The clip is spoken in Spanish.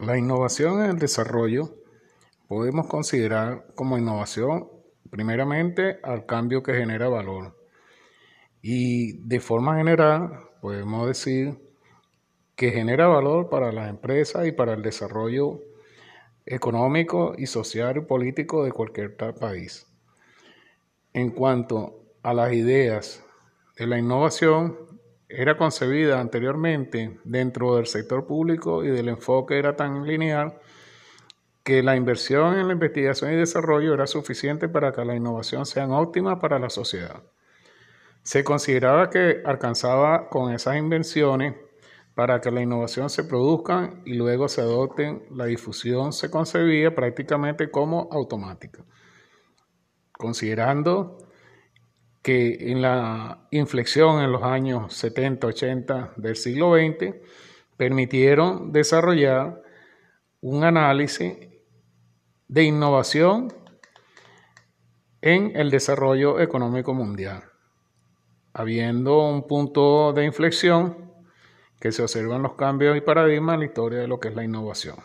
La innovación en el desarrollo podemos considerar como innovación primeramente al cambio que genera valor. Y de forma general podemos decir que genera valor para las empresas y para el desarrollo económico y social y político de cualquier país. En cuanto a las ideas de la innovación, era concebida anteriormente dentro del sector público y del enfoque era tan lineal que la inversión en la investigación y desarrollo era suficiente para que la innovación sea óptima para la sociedad. Se consideraba que alcanzaba con esas invenciones para que la innovación se produzca y luego se adopten, la difusión se concebía prácticamente como automática, considerando que en la inflexión en los años 70, 80 del siglo XX permitieron desarrollar un análisis de innovación en el desarrollo económico mundial, habiendo un punto de inflexión que se observan los cambios y paradigmas en la historia de lo que es la innovación.